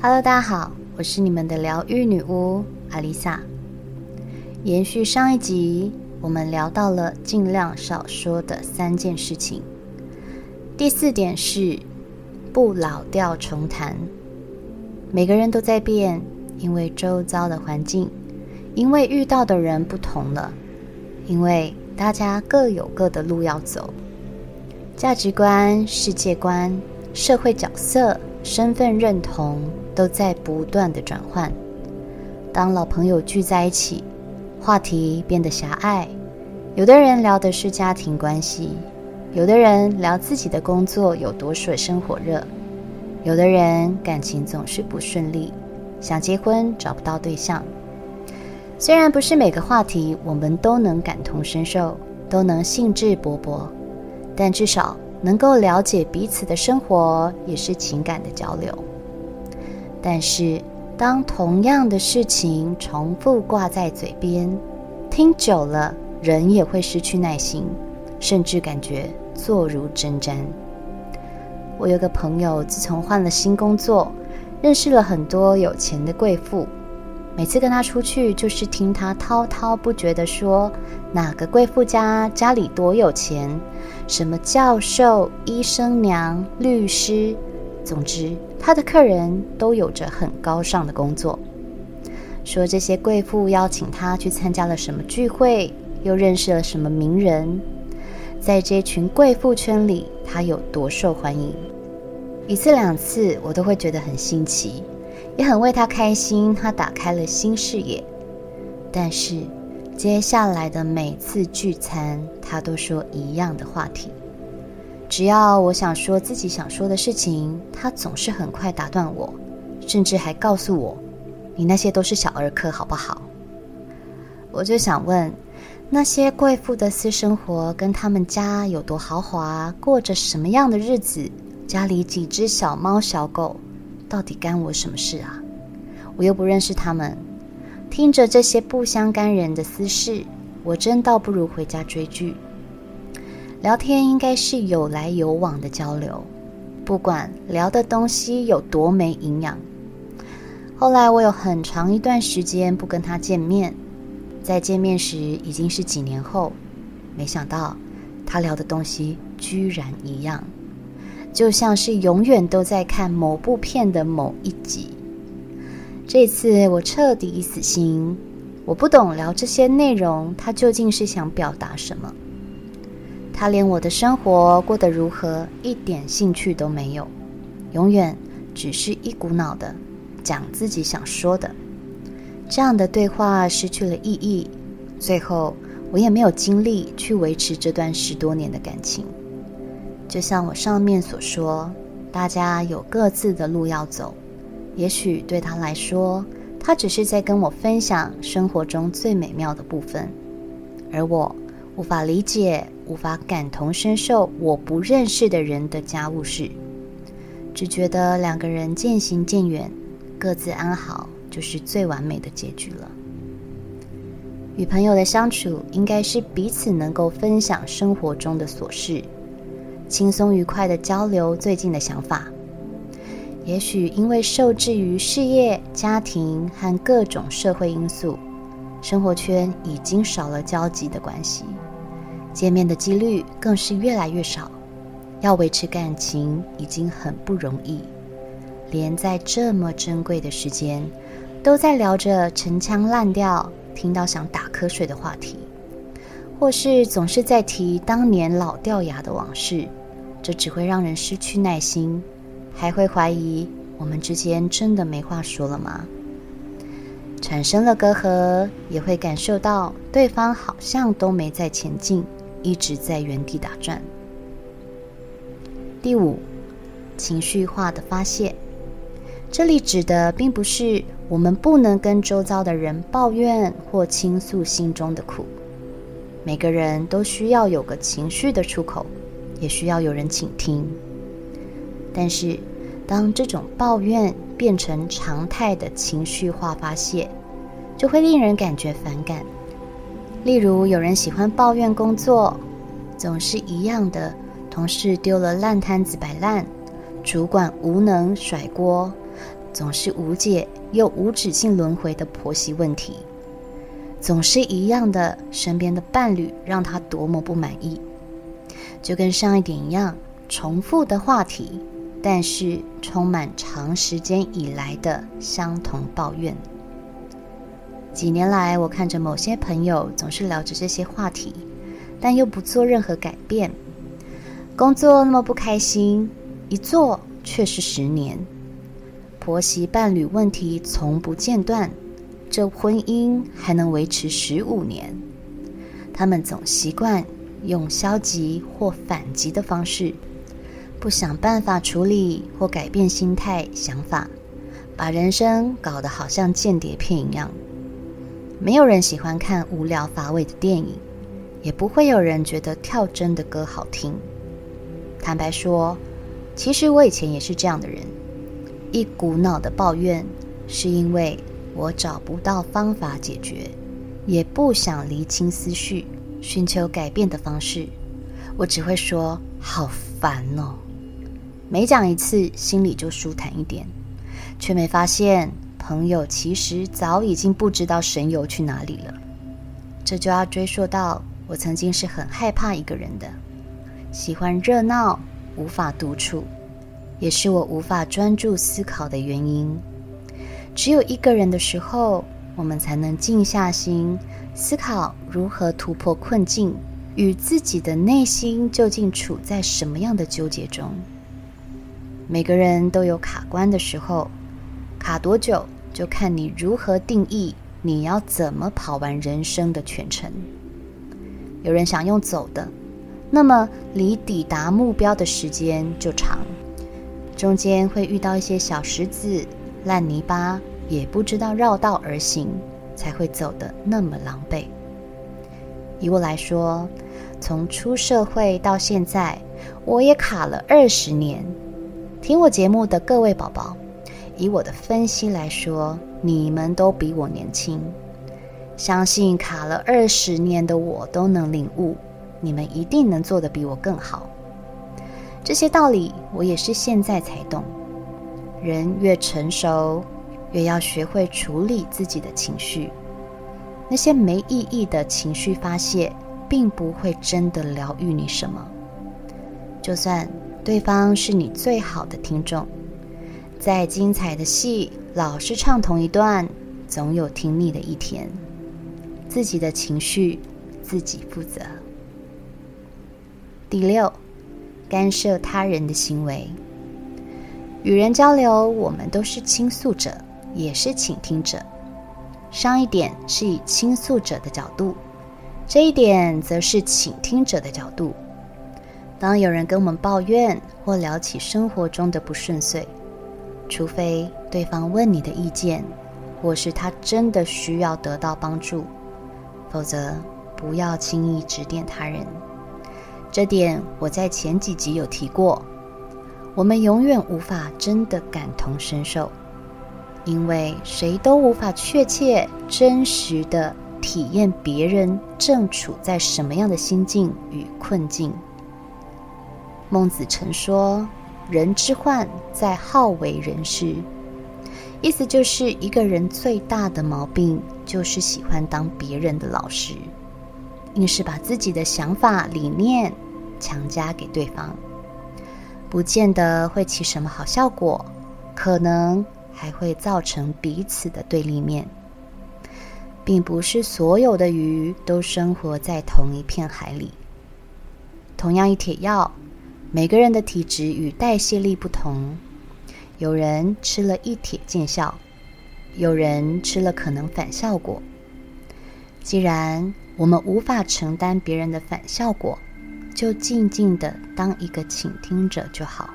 Hello，大家好，我是你们的疗愈女巫阿丽萨。延续上一集，我们聊到了尽量少说的三件事情。第四点是不老调重弹。每个人都在变，因为周遭的环境，因为遇到的人不同了，因为大家各有各的路要走，价值观、世界观、社会角色、身份认同都在不断的转换。当老朋友聚在一起，话题变得狭隘，有的人聊的是家庭关系，有的人聊自己的工作有多水深火热，有的人感情总是不顺利，想结婚找不到对象。虽然不是每个话题我们都能感同身受，都能兴致勃勃，但至少能够了解彼此的生活，也是情感的交流。但是，当同样的事情重复挂在嘴边，听久了，人也会失去耐心，甚至感觉坐如针毡。我有个朋友，自从换了新工作，认识了很多有钱的贵妇。每次跟他出去，就是听他滔滔不绝地说哪个贵妇家家里多有钱，什么教授、医生娘、律师。总之，他的客人都有着很高尚的工作。说这些贵妇邀请他去参加了什么聚会，又认识了什么名人，在这群贵妇圈里，他有多受欢迎。一次两次，我都会觉得很新奇，也很为他开心。他打开了新视野。但是，接下来的每次聚餐，他都说一样的话题。只要我想说自己想说的事情，他总是很快打断我，甚至还告诉我：“你那些都是小儿科，好不好？”我就想问，那些贵妇的私生活跟他们家有多豪华，过着什么样的日子，家里几只小猫小狗，到底干我什么事啊？我又不认识他们，听着这些不相干人的私事，我真倒不如回家追剧。聊天应该是有来有往的交流，不管聊的东西有多没营养。后来我有很长一段时间不跟他见面，在见面时已经是几年后，没想到他聊的东西居然一样，就像是永远都在看某部片的某一集。这次我彻底死心，我不懂聊这些内容，他究竟是想表达什么。他连我的生活过得如何一点兴趣都没有，永远只是一股脑的讲自己想说的。这样的对话失去了意义，最后我也没有精力去维持这段十多年的感情。就像我上面所说，大家有各自的路要走，也许对他来说，他只是在跟我分享生活中最美妙的部分，而我无法理解。无法感同身受我不认识的人的家务事，只觉得两个人渐行渐远，各自安好就是最完美的结局了。与朋友的相处应该是彼此能够分享生活中的琐事，轻松愉快的交流最近的想法。也许因为受制于事业、家庭和各种社会因素，生活圈已经少了交集的关系。见面的几率更是越来越少，要维持感情已经很不容易，连在这么珍贵的时间，都在聊着陈腔滥调、听到想打瞌睡的话题，或是总是在提当年老掉牙的往事，这只会让人失去耐心，还会怀疑我们之间真的没话说了吗？产生了隔阂，也会感受到对方好像都没在前进。一直在原地打转。第五，情绪化的发泄，这里指的并不是我们不能跟周遭的人抱怨或倾诉心中的苦。每个人都需要有个情绪的出口，也需要有人倾听。但是，当这种抱怨变成常态的情绪化发泄，就会令人感觉反感。例如，有人喜欢抱怨工作，总是一样的，同事丢了烂摊子摆烂，主管无能甩锅，总是无解又无止境轮回的婆媳问题，总是一样的，身边的伴侣让她多么不满意，就跟上一点一样，重复的话题，但是充满长时间以来的相同抱怨。几年来，我看着某些朋友总是聊着这些话题，但又不做任何改变，工作那么不开心，一做却是十年。婆媳伴侣问题从不间断，这婚姻还能维持十五年。他们总习惯用消极或反击的方式，不想办法处理或改变心态想法，把人生搞得好像间谍片一样。没有人喜欢看无聊乏味的电影，也不会有人觉得跳针的歌好听。坦白说，其实我以前也是这样的人。一股脑的抱怨，是因为我找不到方法解决，也不想厘清思绪，寻求改变的方式。我只会说好烦哦，每讲一次，心里就舒坦一点，却没发现朋友其实早已经不知道神游去哪里了。这就要追溯到我曾经是很害怕一个人的，喜欢热闹，无法独处。也是我无法专注思考的原因。只有一个人的时候，我们才能静下心思考如何突破困境，与自己的内心究竟处在什么样的纠结中。每个人都有卡关的时候，卡多久就看你如何定义你要怎么跑完人生的全程。有人想用走的，那么离抵达目标的时间就长。中间会遇到一些小石子、烂泥巴，也不知道绕道而行，才会走得那么狼狈。以我来说，从出社会到现在，我也卡了二十年。听我节目的各位宝宝，以我的分析来说，你们都比我年轻。相信卡了二十年的我都能领悟，你们一定能做得比我更好。这些道理我也是现在才懂。人越成熟，越要学会处理自己的情绪。那些没意义的情绪发泄，并不会真的疗愈你什么。就算对方是你最好的听众，再精彩的戏，老是唱同一段，总有听腻的一天。自己的情绪，自己负责。第六。干涉他人的行为，与人交流，我们都是倾诉者，也是倾听者。上一点是以倾诉者的角度，这一点则是倾听者的角度。当有人跟我们抱怨或聊起生活中的不顺遂，除非对方问你的意见，或是他真的需要得到帮助，否则不要轻易指点他人。这点我在前几集有提过，我们永远无法真的感同身受，因为谁都无法确切、真实的体验别人正处在什么样的心境与困境。孟子曾说：“人之患在好为人师”，意思就是一个人最大的毛病就是喜欢当别人的老师。硬是把自己的想法、理念强加给对方，不见得会起什么好效果，可能还会造成彼此的对立面。并不是所有的鱼都生活在同一片海里。同样一帖药，每个人的体质与代谢力不同，有人吃了一帖见效，有人吃了可能反效果。既然我们无法承担别人的反效果，就静静的当一个倾听者就好。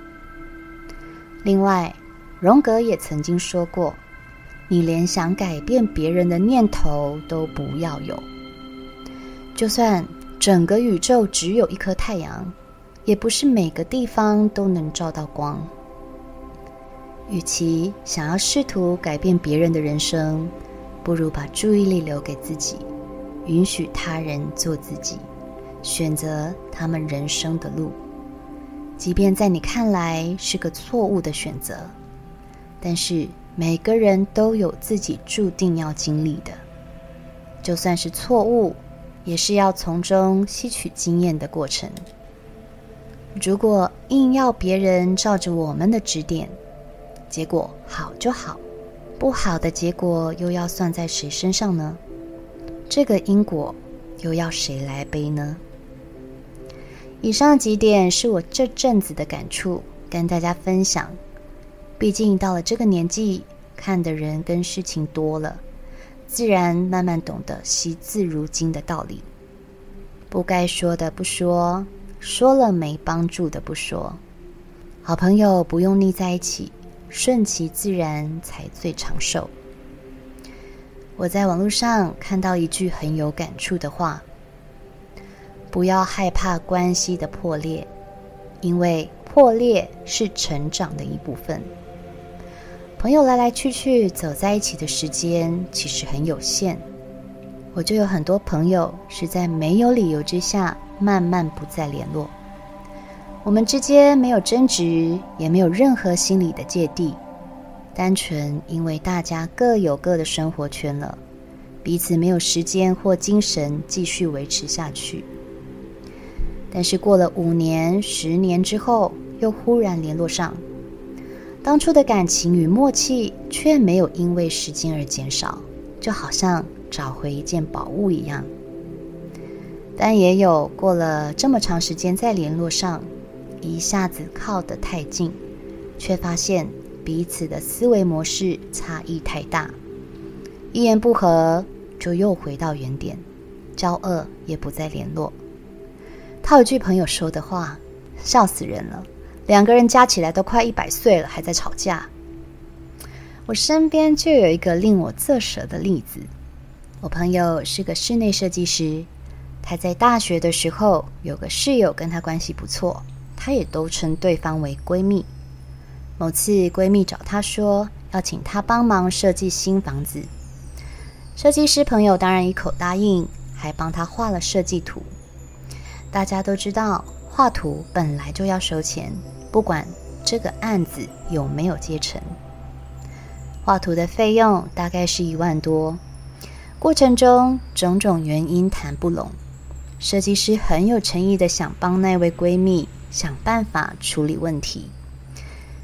另外，荣格也曾经说过：“你连想改变别人的念头都不要有。就算整个宇宙只有一颗太阳，也不是每个地方都能照到光。与其想要试图改变别人的人生，不如把注意力留给自己。”允许他人做自己，选择他们人生的路，即便在你看来是个错误的选择，但是每个人都有自己注定要经历的，就算是错误，也是要从中吸取经验的过程。如果硬要别人照着我们的指点，结果好就好，不好的结果又要算在谁身上呢？这个因果又要谁来背呢？以上几点是我这阵子的感触，跟大家分享。毕竟到了这个年纪，看的人跟事情多了，自然慢慢懂得惜字如金的道理。不该说的不说，说了没帮助的不说。好朋友不用腻在一起，顺其自然才最长寿。我在网络上看到一句很有感触的话。不要害怕关系的破裂，因为破裂是成长的一部分。朋友来来去去，走在一起的时间其实很有限。我就有很多朋友是在没有理由之下慢慢不再联络。我们之间没有争执，也没有任何心理的芥蒂，单纯因为大家各有各的生活圈了，彼此没有时间或精神继续维持下去。但是过了五年、十年之后，又忽然联络上，当初的感情与默契却没有因为时间而减少，就好像找回一件宝物一样。但也有过了这么长时间再联络上，一下子靠得太近，却发现彼此的思维模式差异太大，一言不合就又回到原点，交恶也不再联络。套一句朋友说的话，笑死人了。两个人加起来都快一百岁了，还在吵架。我身边就有一个令我啧舌的例子。我朋友是个室内设计师，他在大学的时候有个室友跟他关系不错，他也都称对方为闺蜜。某次闺蜜找他说要请他帮忙设计新房子，设计师朋友当然一口答应，还帮他画了设计图。大家都知道，画图本来就要收钱，不管这个案子有没有接成。画图的费用大概是一万多，过程中种种原因谈不拢，设计师很有诚意的想帮那位闺蜜想办法处理问题，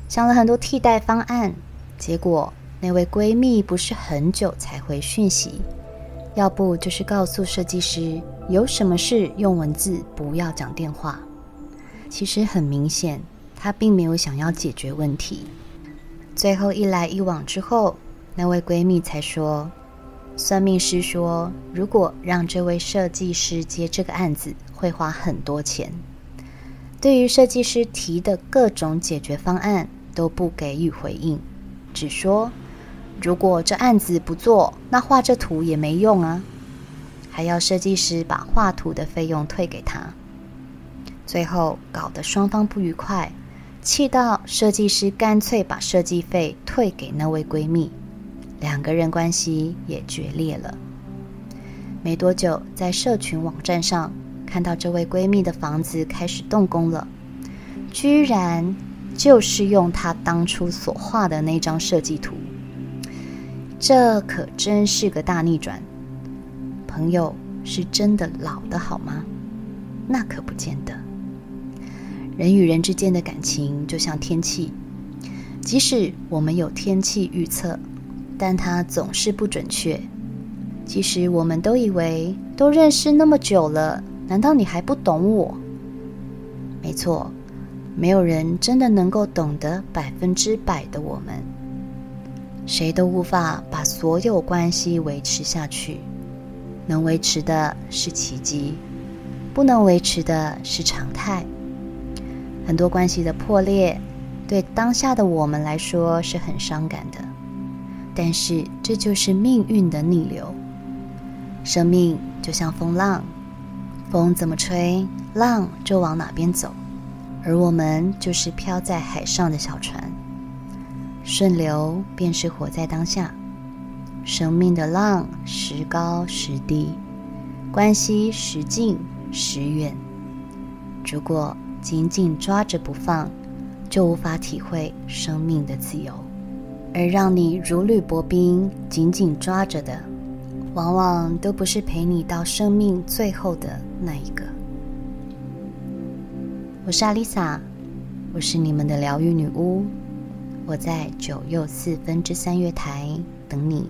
想了很多替代方案，结果那位闺蜜不是很久才回讯息。要不就是告诉设计师，有什么事用文字，不要讲电话。其实很明显，她并没有想要解决问题。最后一来一往之后，那位闺蜜才说，算命师说，如果让这位设计师接这个案子，会花很多钱。对于设计师提的各种解决方案，都不给予回应，只说。如果这案子不做，那画这图也没用啊！还要设计师把画图的费用退给他，最后搞得双方不愉快，气到设计师干脆把设计费退给那位闺蜜，两个人关系也决裂了。没多久，在社群网站上看到这位闺蜜的房子开始动工了，居然就是用她当初所画的那张设计图。这可真是个大逆转。朋友是真的老的好吗？那可不见得。人与人之间的感情就像天气，即使我们有天气预测，但它总是不准确。其实我们都以为都认识那么久了，难道你还不懂我？没错，没有人真的能够懂得百分之百的我们。谁都无法把所有关系维持下去，能维持的是奇迹，不能维持的是常态。很多关系的破裂，对当下的我们来说是很伤感的，但是这就是命运的逆流。生命就像风浪，风怎么吹，浪就往哪边走，而我们就是飘在海上的小船。顺流便是活在当下，生命的浪时高时低，关系时近时远。如果紧紧抓着不放，就无法体会生命的自由。而让你如履薄冰、紧紧抓着的，往往都不是陪你到生命最后的那一个。我是阿丽萨，我是你们的疗愈女巫，我在九又四分之三月台等你。